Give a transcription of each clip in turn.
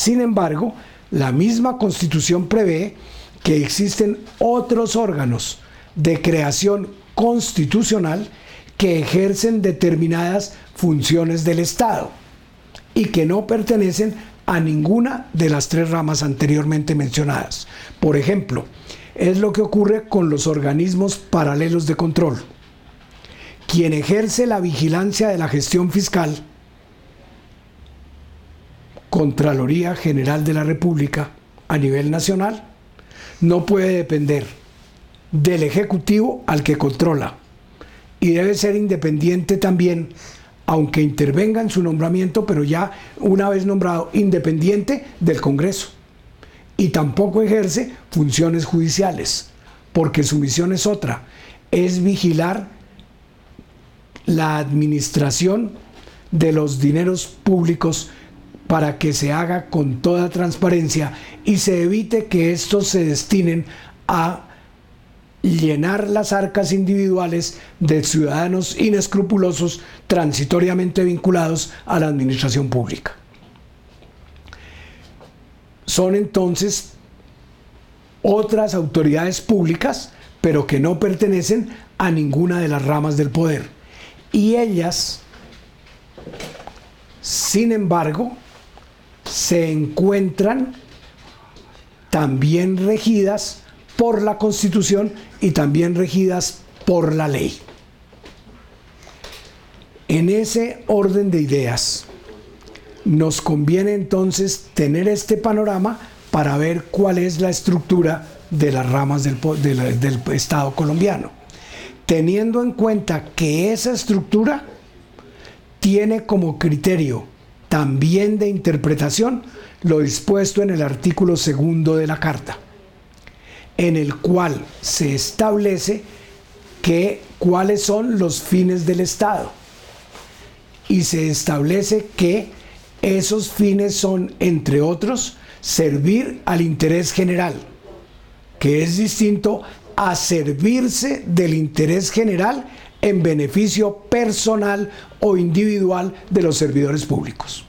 Sin embargo, la misma Constitución prevé que existen otros órganos de creación constitucional que ejercen determinadas funciones del Estado y que no pertenecen a ninguna de las tres ramas anteriormente mencionadas. Por ejemplo, es lo que ocurre con los organismos paralelos de control. Quien ejerce la vigilancia de la gestión fiscal, Contraloría General de la República a nivel nacional, no puede depender del Ejecutivo al que controla y debe ser independiente también, aunque intervenga en su nombramiento, pero ya una vez nombrado, independiente del Congreso. Y tampoco ejerce funciones judiciales, porque su misión es otra, es vigilar la administración de los dineros públicos para que se haga con toda transparencia y se evite que estos se destinen a llenar las arcas individuales de ciudadanos inescrupulosos transitoriamente vinculados a la administración pública. Son entonces otras autoridades públicas, pero que no pertenecen a ninguna de las ramas del poder. Y ellas, sin embargo, se encuentran también regidas por la Constitución y también regidas por la ley. En ese orden de ideas, nos conviene entonces tener este panorama para ver cuál es la estructura de las ramas del, Estado colombiano, teniendo en cuenta que esa estructura tiene como criterio también de interpretación lo dispuesto en el artículo segundo de la Carta, en el cual se establece que cuáles son los fines del Estado. Y se establece que esos fines son, entre otros, servir al interés general, que es distinto a servirse del interés general en beneficio personal o individual de los servidores públicos.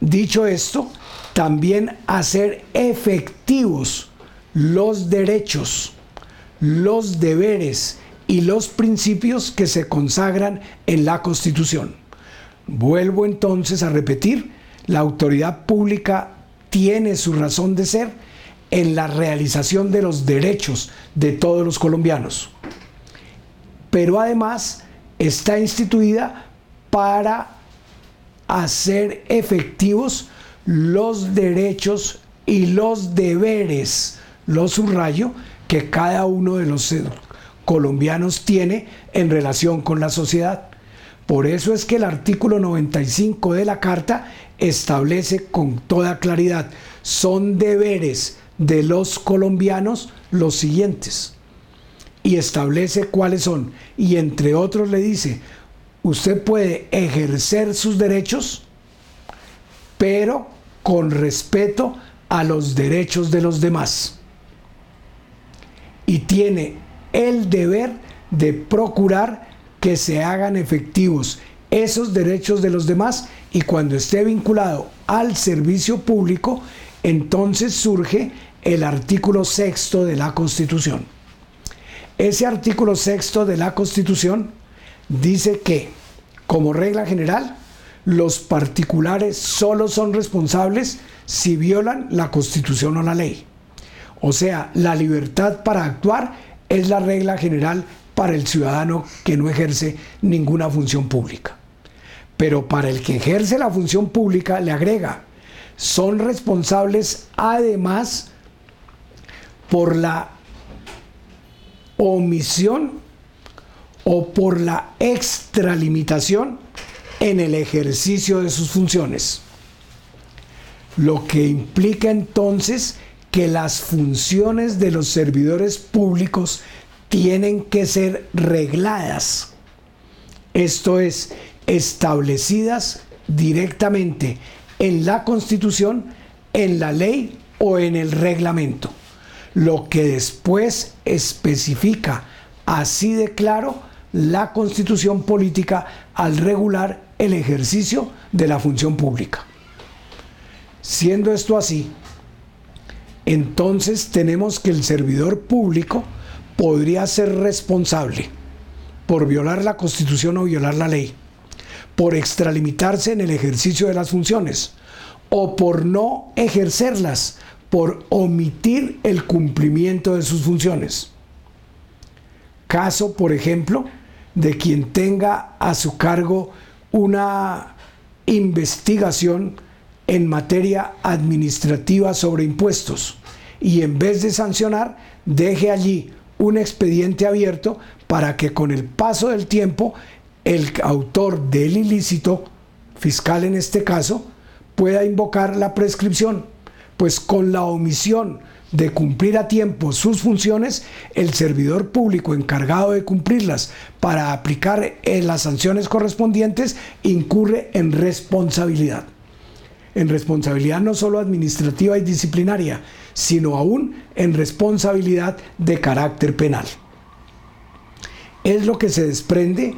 Dicho esto, también hacer efectivos los derechos, los deberes y los principios que se consagran en la Constitución. Vuelvo entonces a repetir, la autoridad pública tiene su razón de ser en la realización de los derechos de todos los colombianos pero además está instituida para hacer efectivos los derechos y los deberes, los subrayo, que cada uno de los colombianos tiene en relación con la sociedad. Por eso es que el artículo 95 de la Carta establece con toda claridad, son deberes de los colombianos los siguientes y establece cuáles son. Y entre otros le dice, usted puede ejercer sus derechos, pero con respeto a los derechos de los demás. Y tiene el deber de procurar que se hagan efectivos esos derechos de los demás y cuando esté vinculado al servicio público, entonces surge el artículo sexto de la Constitución. Ese artículo sexto de la Constitución dice que, como regla general, los particulares solo son responsables si violan la Constitución o la ley. O sea, la libertad para actuar es la regla general para el ciudadano que no ejerce ninguna función pública. Pero para el que ejerce la función pública le agrega, son responsables además por la omisión o por la extralimitación en el ejercicio de sus funciones. Lo que implica entonces que las funciones de los servidores públicos tienen que ser regladas, esto es, establecidas directamente en la Constitución, en la ley o en el reglamento lo que después especifica así de claro la constitución política al regular el ejercicio de la función pública. Siendo esto así, entonces tenemos que el servidor público podría ser responsable por violar la constitución o violar la ley, por extralimitarse en el ejercicio de las funciones o por no ejercerlas, por omitir el cumplimiento de sus funciones. Caso, por ejemplo, de quien tenga a su cargo una investigación en materia administrativa sobre impuestos y en vez de sancionar, deje allí un expediente abierto para que con el paso del tiempo el autor del ilícito, fiscal en este caso, pueda invocar la prescripción, pues con la omisión de cumplir a tiempo sus funciones, el servidor público encargado de cumplirlas para aplicar las sanciones correspondientes incurre en responsabilidad. En responsabilidad no solo administrativa y disciplinaria, sino aún en responsabilidad de carácter penal. Es lo que se desprende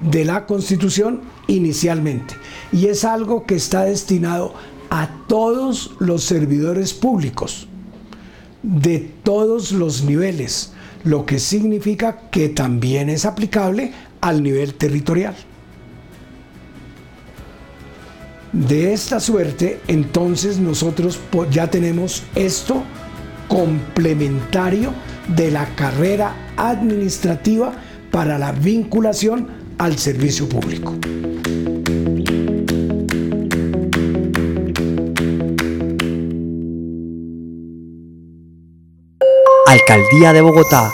de la Constitución inicialmente y es algo que está destinado a todos los servidores públicos de todos los niveles, lo que significa que también es aplicable al nivel territorial. De esta suerte, entonces nosotros ya tenemos esto complementario de la carrera administrativa para la vinculación al servicio público. Alcaldía de Bogotá